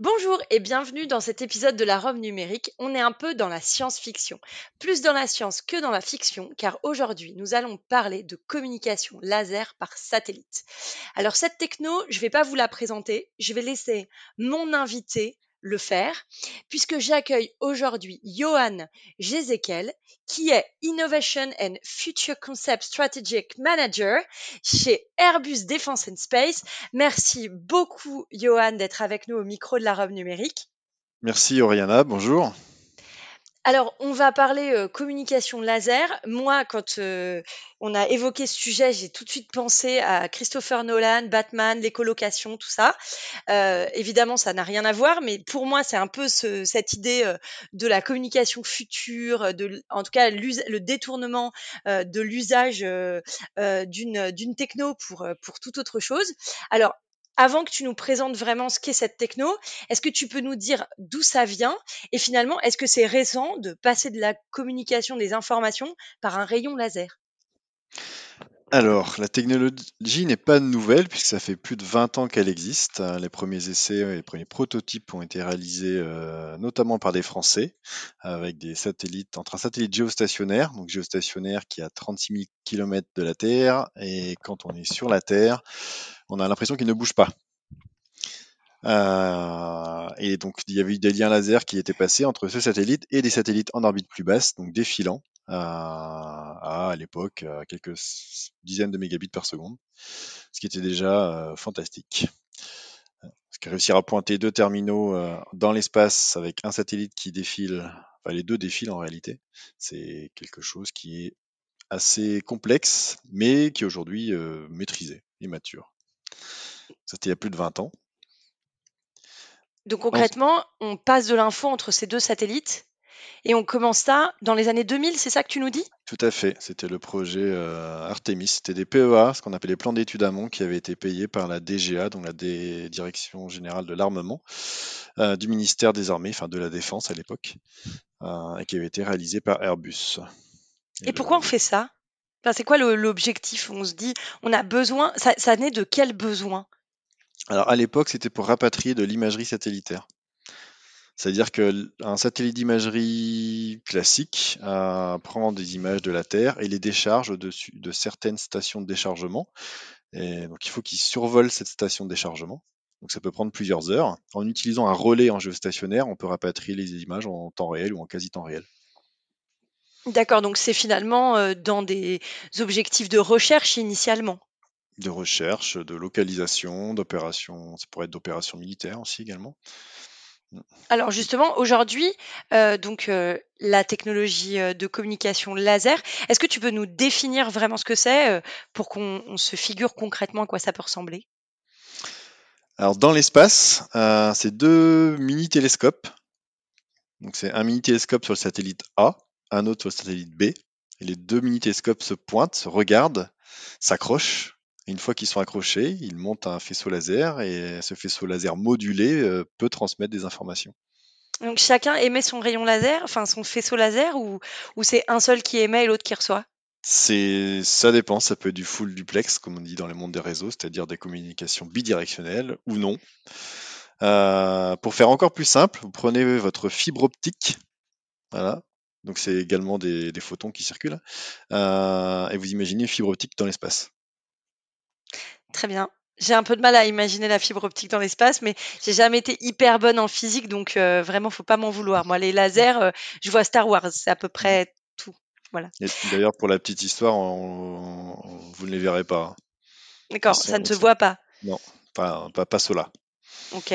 Bonjour et bienvenue dans cet épisode de la Rome numérique. On est un peu dans la science-fiction, plus dans la science que dans la fiction, car aujourd'hui nous allons parler de communication laser par satellite. Alors cette techno, je ne vais pas vous la présenter, je vais laisser mon invité le faire, puisque j'accueille aujourd'hui Johan Jezekel, qui est Innovation and Future Concept Strategic Manager chez Airbus Defence and Space. Merci beaucoup, Johan, d'être avec nous au micro de la robe numérique. Merci, Oriana. Bonjour. Alors, on va parler euh, communication laser. Moi, quand euh, on a évoqué ce sujet, j'ai tout de suite pensé à Christopher Nolan, Batman, les colocations, tout ça. Euh, évidemment, ça n'a rien à voir, mais pour moi, c'est un peu cette idée de la communication future, de, en tout cas le détournement de l'usage d'une d'une techno pour pour toute autre chose. Alors, avant que tu nous présentes vraiment ce qu'est cette techno, est-ce que tu peux nous dire d'où ça vient et finalement, est-ce que c'est récent de passer de la communication des informations par un rayon laser? Alors, la technologie n'est pas nouvelle puisque ça fait plus de 20 ans qu'elle existe. Les premiers essais et les premiers prototypes ont été réalisés euh, notamment par des Français avec des satellites, entre un satellite géostationnaire, donc géostationnaire qui est à 36 000 km de la Terre et quand on est sur la Terre, on a l'impression qu'il ne bouge pas. Euh, et donc il y avait eu des liens laser qui étaient passés entre ce satellite et des satellites en orbite plus basse, donc défilant à, à l'époque à quelques dizaines de mégabits par seconde, ce qui était déjà euh, fantastique. Parce que réussir à pointer deux terminaux dans l'espace avec un satellite qui défile, enfin les deux défilent en réalité, c'est quelque chose qui est assez complexe, mais qui est aujourd'hui maîtrisé et mature. C'était il y a plus de 20 ans. Donc concrètement, on passe de l'info entre ces deux satellites et on commence ça dans les années 2000, c'est ça que tu nous dis? Tout à fait, c'était le projet euh, Artemis. C'était des PEA, ce qu'on appelait les plans d'études amont, qui avaient été payés par la DGA, donc la Direction Générale de l'Armement, euh, du ministère des Armées, enfin de la Défense à l'époque, euh, et qui avaient été réalisés par Airbus. Et, pourquoi on fait ça? C'est quoi l'objectif? On se dit, on a besoin, ça, ça naît de quel besoin? Alors à l'époque, c'était pour rapatrier de l'imagerie satellitaire. C'est-à-dire qu'un satellite d'imagerie classique euh, prend des images de la Terre et les décharge au-dessus de certaines stations de déchargement. Et donc il faut qu'il survole cette station de déchargement. Donc ça peut prendre plusieurs heures. En utilisant un relais en géostationnaire, on peut rapatrier les images en temps réel ou en quasi temps réel. D'accord, donc c'est finalement euh, dans des objectifs de recherche initialement de recherche, de localisation, d'opération, ça pourrait être d'opérations militaires aussi également. Alors justement, aujourd'hui, euh, donc euh, la technologie euh, de communication laser, est-ce que tu peux nous définir vraiment ce que c'est pour qu'on se figure concrètement à quoi ça peut ressembler? Alors dans l'espace, c'est deux mini-télescopes. Donc c'est un mini-télescope sur le satellite A, un autre sur le satellite B. Et les deux mini-télescopes se pointent, se regardent, s'accrochent une fois qu'ils sont accrochés, ils montent un faisceau laser et ce faisceau laser modulé euh, peut transmettre des informations. Donc chacun émet son rayon laser, enfin son faisceau laser, ou, ou c'est un seul qui émet et l'autre qui reçoit? C'est, ça dépend, ça peut être du full duplex, comme on dit dans le monde des réseaux, c'est-à-dire des communications bidirectionnelles ou non. Euh, pour faire encore plus simple, vous prenez votre fibre optique, voilà, donc c'est également des, photons qui circulent, euh, et vous imaginez une fibre optique dans l'espace. Très bien. J'ai un peu de mal à imaginer la fibre optique dans l'espace, mais j'ai jamais été hyper bonne en physique, donc euh, vraiment, faut pas m'en vouloir. Moi, les lasers, euh, je vois Star Wars, c'est à peu près tout. Voilà. D'ailleurs, pour la petite histoire, vous ne les verrez pas. D'accord, ça ne se voit pas. Non, pas, pas, pas cela. Ok.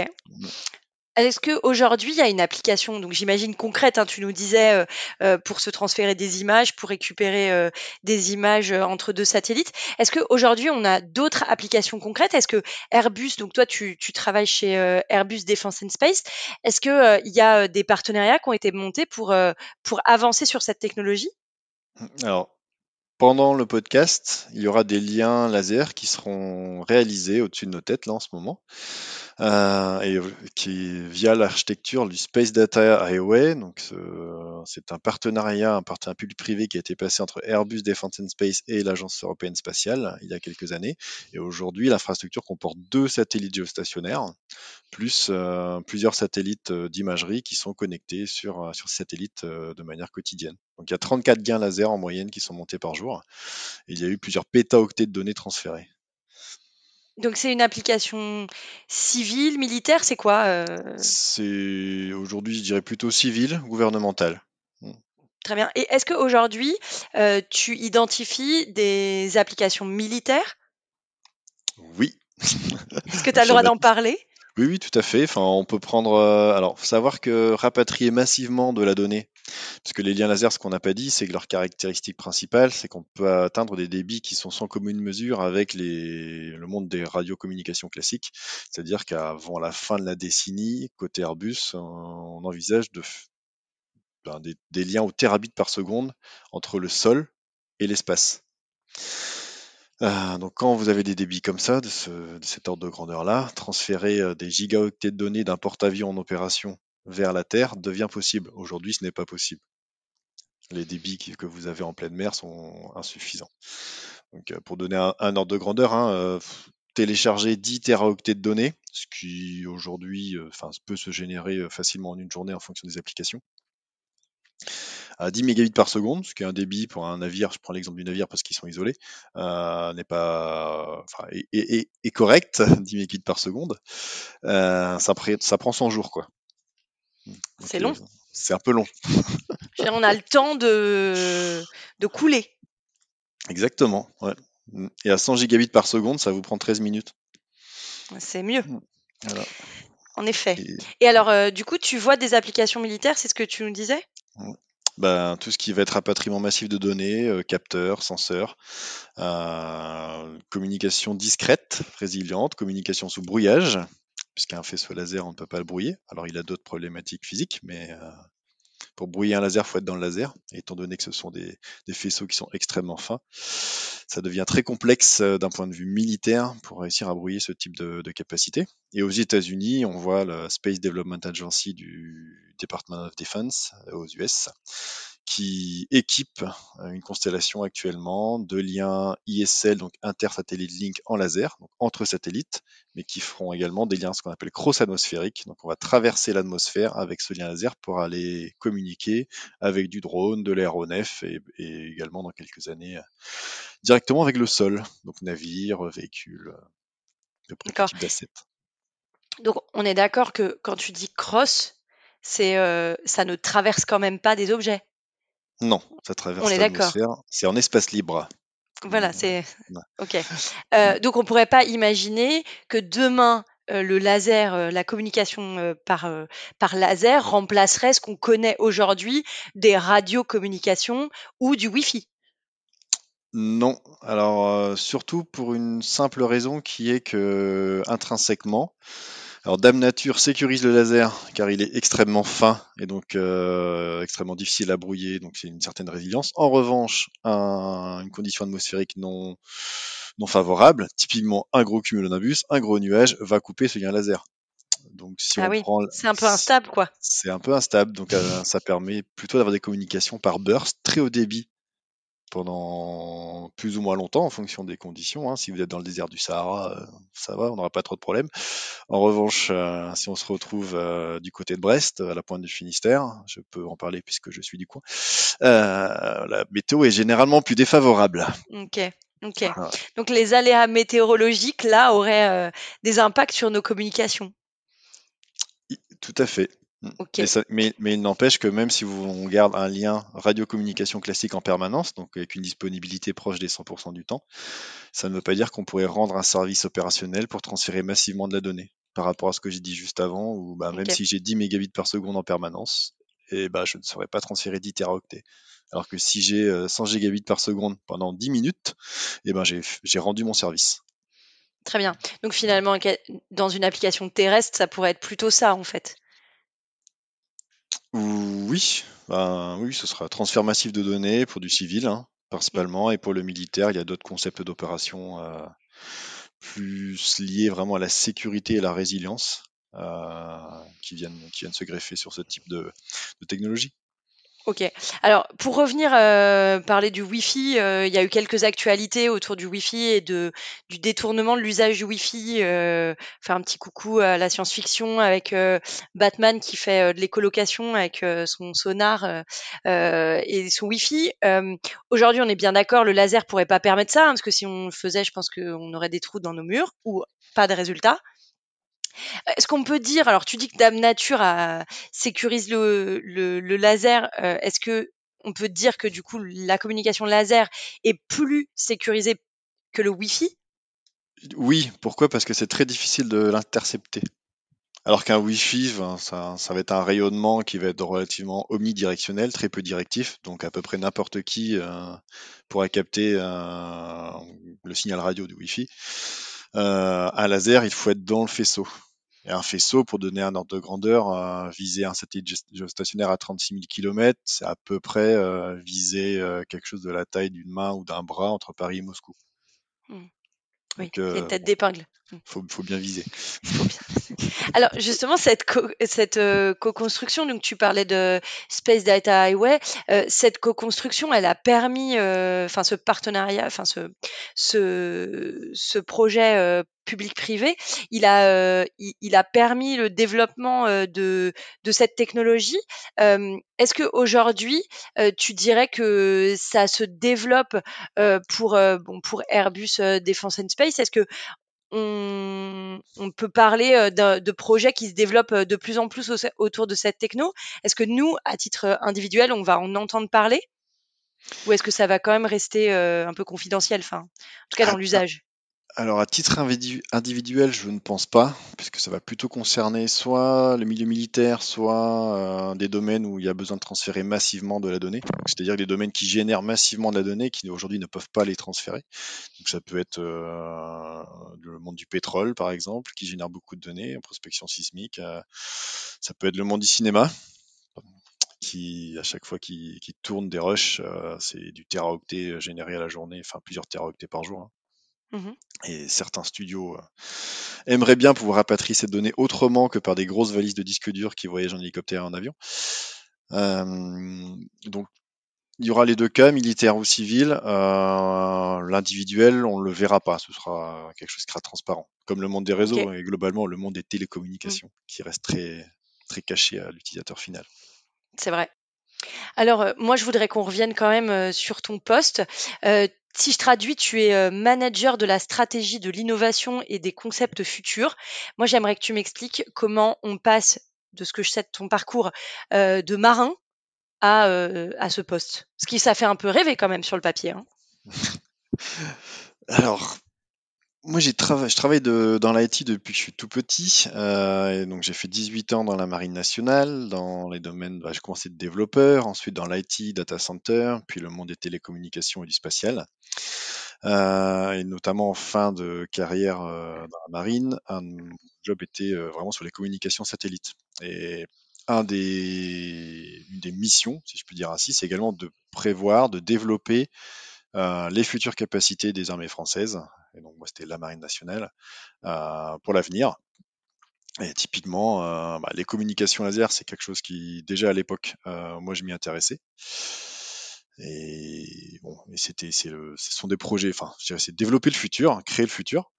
Est-ce qu'aujourd'hui, il y a une application, donc j'imagine concrète, hein, tu nous disais, euh, euh, pour se transférer des images, pour récupérer euh, des images entre deux satellites. Est-ce qu'aujourd'hui, on a d'autres applications concrètes? Est-ce que Airbus, donc toi, tu, tu travailles chez Airbus Defence and Space, est-ce qu'il y a des partenariats qui ont été montés pour, pour avancer sur cette technologie? Alors, pendant le podcast, il y aura des liens laser qui seront réalisés au-dessus de nos têtes là en ce moment, euh, et qui via l'architecture du Space Data Highway. Donc c'est un partenariat, un partenariat public-privé qui a été passé entre Airbus Defence and Space et l'Agence européenne spatiale il y a quelques années. Et aujourd'hui, l'infrastructure comporte deux satellites géostationnaires plus euh, plusieurs satellites euh, d'imagerie qui sont connectés sur, euh, sur satellites de manière quotidienne. Donc il y a 34 gains laser en moyenne qui sont montés par jour. Et il y a eu plusieurs pétaoctets de données transférées. Donc c'est une application civile, militaire, c'est quoi C'est aujourd'hui, je dirais plutôt civile, gouvernementale. Hmm. Très bien. Et est-ce qu'aujourd'hui, tu identifies des applications militaires? Oui. Est-ce que tu as le droit d'en parler? Oui, oui, tout à fait. Enfin, on peut prendre. Euh, alors, faut savoir que rapatrier massivement de la donnée, parce que les liens laser, ce qu'on n'a pas dit, c'est que leur caractéristique principale, c'est qu'on peut atteindre des débits qui sont sans commune mesure avec le monde des radiocommunications classiques. C'est-à-dire qu'avant la fin de la décennie, côté Airbus, on envisage de, ben, des, des liens au terabits par seconde entre le sol et l'espace. Euh, donc quand vous avez des débits comme ça, de, cet ordre de grandeur-là, transférer euh, des gigaoctets de données d'un porte-avions en opération vers la Terre devient possible. Aujourd'hui, ce n'est pas possible. Les débits que vous avez en pleine mer sont insuffisants. Donc, euh, pour donner un, ordre de grandeur, hein, télécharger 10 teraoctets de données, ce qui aujourd'hui peut se générer facilement en une journée en fonction des applications à 10 mégabits par seconde, ce qui est un débit pour un navire, je prends l'exemple du navire parce qu'ils sont isolés, euh, n'est pas, enfin, est, correct, 10 mégabits par seconde, euh, ça, ça, prend 100 jours, quoi. C'est long. C'est un peu long. on a le temps de, de couler. Exactement, ouais. Et à 100 gigabits par seconde, ça vous prend 13 minutes. C'est mieux. En effet. Et, alors, euh, du coup, tu vois des applications militaires, c'est ce que tu nous disais? Ben, tout ce qui va être rapatriement massif de données, euh, capteurs, senseurs, euh, communication discrète, résiliente, communication sous brouillage, puisqu'un faisceau laser, on ne peut pas le brouiller. Alors il a d'autres problématiques physiques, mais euh, pour brouiller un laser, il faut être dans le laser. Étant donné que ce sont des, faisceaux qui sont extrêmement fins, ça devient très complexe euh, d'un point de vue militaire pour réussir à brouiller ce type de, de capacité. Et aux États-Unis, on voit la Space Development Agency du Department of Defense euh, aux US qui équipe euh, une constellation actuellement de liens ISL, donc intersatellite link en laser, donc entre satellites, mais qui feront également des liens ce qu'on appelle cross-atmosphériques. Donc on va traverser l'atmosphère avec ce lien laser pour aller communiquer avec du drone, de l'aéronef et, et, également dans quelques années euh, directement avec le sol, donc navire, véhicule, de type d'assets. Donc on est d'accord que quand tu dis cross, c'est euh, ça ne traverse quand même pas des objets. Non, ça traverse l'atmosphère. C'est en espace libre. Voilà, c'est OK. Euh, donc on pourrait pas imaginer que demain, euh, le laser, euh, la communication, par, par laser remplacerait ce qu'on connaît aujourd'hui des radiocommunications ou du Wi-Fi? Non, alors, surtout pour une simple raison qui est que, intrinsèquement alors Dame Nature sécurise le laser car il est extrêmement fin et donc euh, extrêmement difficile à brouiller, donc c'est une certaine résilience. En revanche, une condition atmosphérique non, non favorable, typiquement un gros cumulonimbus, un gros nuage, va couper ce lien laser. Donc si ah on oui, prend, c'est un peu instable quoi. C'est un peu instable, donc euh, ça permet plutôt d'avoir des communications par burst très haut débit pendant plus ou moins longtemps en fonction des conditions. Hein. Si vous êtes dans le désert du Sahara, euh, ça va, on n'aura pas trop de problèmes. En revanche, euh, si on se retrouve euh, du côté de Brest, à la pointe du Finistère, je peux en parler puisque je suis du coin, la météo est généralement plus défavorable. Ok. Ok. Donc les aléas météorologiques, là, auraient des impacts sur nos communications? Tout à fait. Mm. Mais, il n'empêche que même si vous, on garde un lien radiocommunication classique en permanence, donc avec une disponibilité proche des 100% du temps, ça ne veut pas dire qu'on pourrait rendre un service opérationnel pour transférer massivement de la donnée. par rapport à ce que j'ai dit juste avant, où bah, même si j'ai 10 mégabits par seconde en permanence, et bah, je ne saurais pas transférer 10 teraoctets. Alors que si j'ai euh, 100 gigabits par seconde pendant 10 minutes, et ben j'ai j'ai rendu mon service. Très bien. Donc finalement, dans une application terrestre, ça pourrait être plutôt ça en fait. Oui, ben, oui, ce sera transfert massif de données pour du civil, hein, principalement, et pour le militaire, il y a d'autres concepts d'opération euh, plus liés vraiment à la sécurité et la résilience euh, qui viennent, qui viennent se greffer sur ce type de, de technologie. Ok. Alors, pour revenir euh, parler du Wi-Fi, euh, il y a eu quelques actualités autour du Wi-Fi et de, du détournement de l'usage du Wi-Fi. Euh, faire un petit coucou à la science-fiction avec euh, Batman qui fait euh, de l'écolocation avec euh, son sonar et son Wi-Fi. Aujourd'hui, on est bien d'accord, le laser pourrait pas permettre ça, hein, parce que si on le faisait, je pense qu'on aurait des trous dans nos murs ou pas de résultat. Est-ce qu'on peut dire, alors tu dis que Dame Nature sécurise le, laser, euh, est-ce que on peut dire que du coup la communication laser est plus sécurisée que le Wi-Fi? Oui, pourquoi? Parce que c'est très difficile de l'intercepter. Alors qu'un Wi-Fi, ben, ça, va être un rayonnement qui va être relativement omnidirectionnel, très peu directif, donc à peu près n'importe qui euh, pourra capter euh, le signal radio du Wi-Fi. Un laser, il faut être dans le faisceau. Et un faisceau, pour donner un ordre de grandeur, euh, viser un satellite géostationnaire à 36 000 km, c'est à peu près euh, viser euh, quelque chose de la taille d'une main ou d'un bras entre Paris et Moscou. Oui, Donc, c'est euh, une tête d'épingle. Faut, faut bien viser. Alors justement cette co- cette euh, co-construction, donc tu parlais de Space Data Highway, euh, cette co-construction, elle a permis, euh, enfin ce partenariat, enfin ce ce ce projet public-privé, il a il, il a permis le développement de de cette technologie. Est-ce que aujourd'hui tu dirais que ça se développe pour bon pour Airbus Defence and Space? Est-ce que on, on peut parler de projets qui se développent de plus en plus au- autour de cette techno. Est-ce que nous, à titre individuel, on va en entendre parler? Ou est-ce que ça va quand même rester euh, un peu confidentiel, enfin, en tout cas Ah, dans l'usage? Alors à titre individu- individuel, je ne pense pas, puisque ça va plutôt concerner soit le milieu militaire, soit euh, des domaines où il y a besoin de transférer massivement de la donnée, c'est-à-dire des domaines qui génèrent massivement de la donnée, qui aujourd'hui ne peuvent pas les transférer. Donc ça peut être euh, le monde du pétrole, par exemple, qui génère beaucoup de données prospection sismique. euh, ça peut être le monde du cinéma, qui à chaque fois qui tourne des rushs, c'est du teraoctet généré à la journée, enfin plusieurs teraoctets par jour. hein. Mhm. Et certains studios euh, aimeraient bien pouvoir rapatrier ces données autrement que par des grosses valises de disques durs qui voyagent en hélicoptère et en avion. Euh, donc il y aura les deux cas, militaire ou civil. Euh, L'individuel, on le verra pas. Ce sera quelque chose qui sera transparent, comme le monde des réseaux et globalement le monde des télécommunications, qui reste très très caché à l'utilisateur final. C'est vrai. Alors, euh, moi, je voudrais qu'on revienne quand même euh, sur ton poste. Euh, si je traduis, tu es manager de la stratégie de l'innovation et des concepts futurs. Moi, j'aimerais que tu m'expliques comment on passe, de ce que je sais de ton parcours, de marin à, à ce poste. Ce qui, ça fait un peu rêver quand même sur le papier. hein. Alors, moi, j'ai je travaille dans l'IT depuis que je suis tout petit. euh, donc, j'ai fait 18 ans dans la Marine nationale, dans les domaines. bah, j'ai commencé de développeur, ensuite dans l'IT, data center, puis le monde des télécommunications et du spatial. Euh, et notamment en fin de carrière euh, dans la marine, un mon job était vraiment sur les communications satellites. Et un des, une des missions, si je puis dire ainsi, c'est également de prévoir, de développer les futures capacités des armées françaises. Et donc moi, c'était la marine nationale euh, pour l'avenir. Et typiquement, euh, bah, les communications laser, c'est quelque chose qui déjà à l'époque, euh, moi, je m'y intéressais. Et bon, et c'était, c'est ce sont des projets. Enfin, je dirais, c'est développer le futur, créer le futur.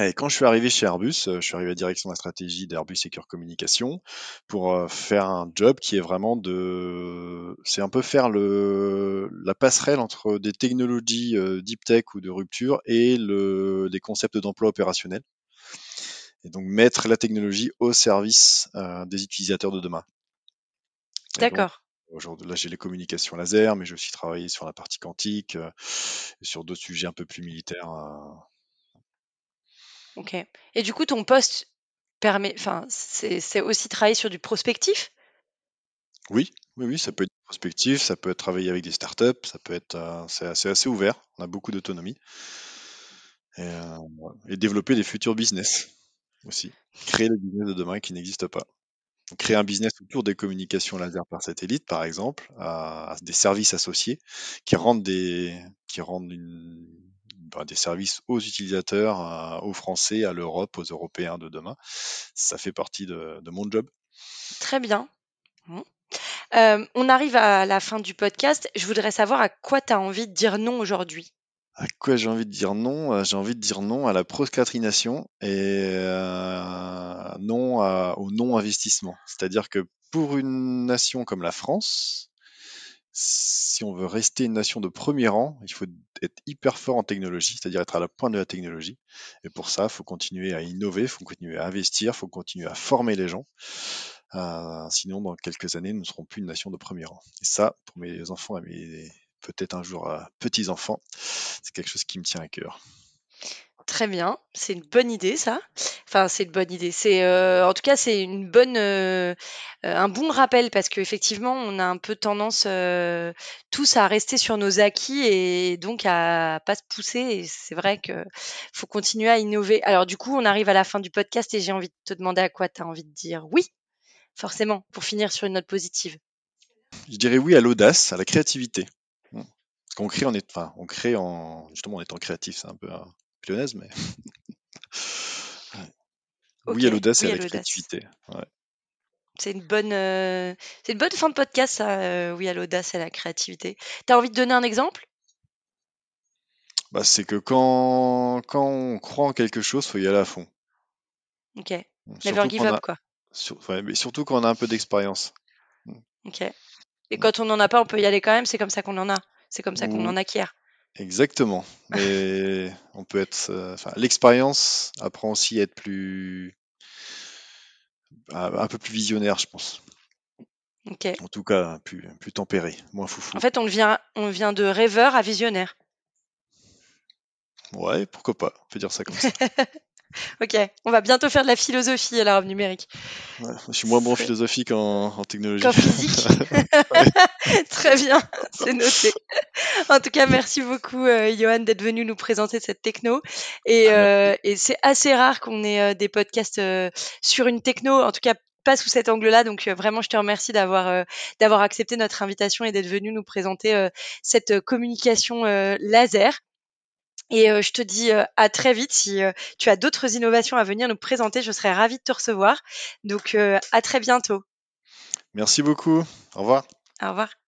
Et quand je suis arrivé chez Airbus, euh, je suis arrivé à la direction de la stratégie d'Airbus Secure Communication pour euh, faire un job qui est vraiment de, c'est un peu faire le, la passerelle entre des technologies euh, deep tech ou de rupture et le, des concepts d'emploi opérationnel. Et donc mettre la technologie au service des utilisateurs de demain. D'accord. Aujourd'hui, là, j'ai les communications laser, mais j'ai aussi travaillé sur la partie quantique, euh, et sur d'autres sujets un peu plus militaires. Ok. Et du coup, ton poste, permet, enfin, c'est aussi travailler sur du prospectif? Oui, oui, oui, ça peut être prospectif, ça peut être travailler avec des startups, ça peut être, euh, c'est assez, ouvert, on a beaucoup d'autonomie. Et, euh, et, développer des futurs business aussi. Créer le business de demain qui n'existe pas. Créer un business autour des communications laser par satellite, par exemple, à, des services associés qui rendent des, qui rendent une, ben, des services aux utilisateurs, aux Français, à l'Europe, aux Européens de demain. Ça fait partie de, de mon job. Très bien. Euh, on arrive à la fin du podcast. Je voudrais savoir à quoi tu as envie de dire non aujourd'hui. À quoi j'ai envie de dire non? Euh, J'ai envie de dire non à la procrastination et euh, non au non-investissement. C'est-à-dire que pour une nation comme la France, si on veut rester une nation de premier rang, il faut être hyper fort en technologie, c'est-à-dire être à la pointe de la technologie. Et pour ça, il faut continuer à innover, il faut continuer à investir, il faut continuer à former les gens. Euh, sinon, dans quelques années, nous ne serons plus une nation de premier rang. Et ça, pour mes enfants et mes peut-être un jour à petits-enfants, c'est quelque chose qui me tient à cœur. Très bien, c'est une bonne idée ça. Enfin, c'est une bonne idée. C'est euh, en tout cas c'est une bonne, euh, un bon rappel parce qu'effectivement on a un peu tendance tous à rester sur nos acquis et donc à pas se pousser. Et c'est vrai que faut continuer à innover. Alors du coup on arrive à la fin du podcast et j'ai envie de te demander à quoi tu as envie de dire oui forcément, pour finir sur une note positive Je dirais oui à l'audace, à la créativité. Parce qu'on crée en, enfin, on crée en justement en étant créatif, c'est un peu pléonasme, mais oui à l'audace et à la créativité. C'est une bonne, euh, c'est une bonne fin de podcast, ça. Euh, oui à l'audace et à la créativité. Tu as envie de donner un exemple? Bah, c'est que quand, quand on croit en quelque chose, faut y aller à fond. Ok. Never give up, quoi mais surtout quand on a un peu d'expérience. Mmh. Ok. Et quand on n'en a pas, on peut y aller quand même. C'est comme ça qu'on en a. C'est comme ça qu'on en acquiert. Exactement. Mais on peut être. Euh, l'expérience apprend aussi à être plus. un peu plus visionnaire, je pense. Ok. En tout cas, plus, plus tempéré, moins foufou. En fait, on vient, on vient de rêveur à visionnaire. Ouais, pourquoi pas. On peut dire ça comme ça. Ok, on va bientôt faire de la philosophie à l'arabe numérique. je suis moins bon en philosophie qu'en technologie. Qu'en physique. Très bien, c'est noté. En tout cas, merci beaucoup, euh, Johan, d'être venu nous présenter cette techno. Et, ah, euh, et c'est assez rare qu'on ait euh, des podcasts sur une techno, en tout cas pas sous cet angle-là. Donc vraiment, je te remercie d'avoir d'avoir accepté notre invitation et d'être venu nous présenter cette communication laser. Et euh, je te dis euh, à très vite. Si euh, tu as d'autres innovations à venir nous présenter, je serais ravie de te recevoir. Donc à très bientôt. Merci beaucoup. Au revoir. Au revoir.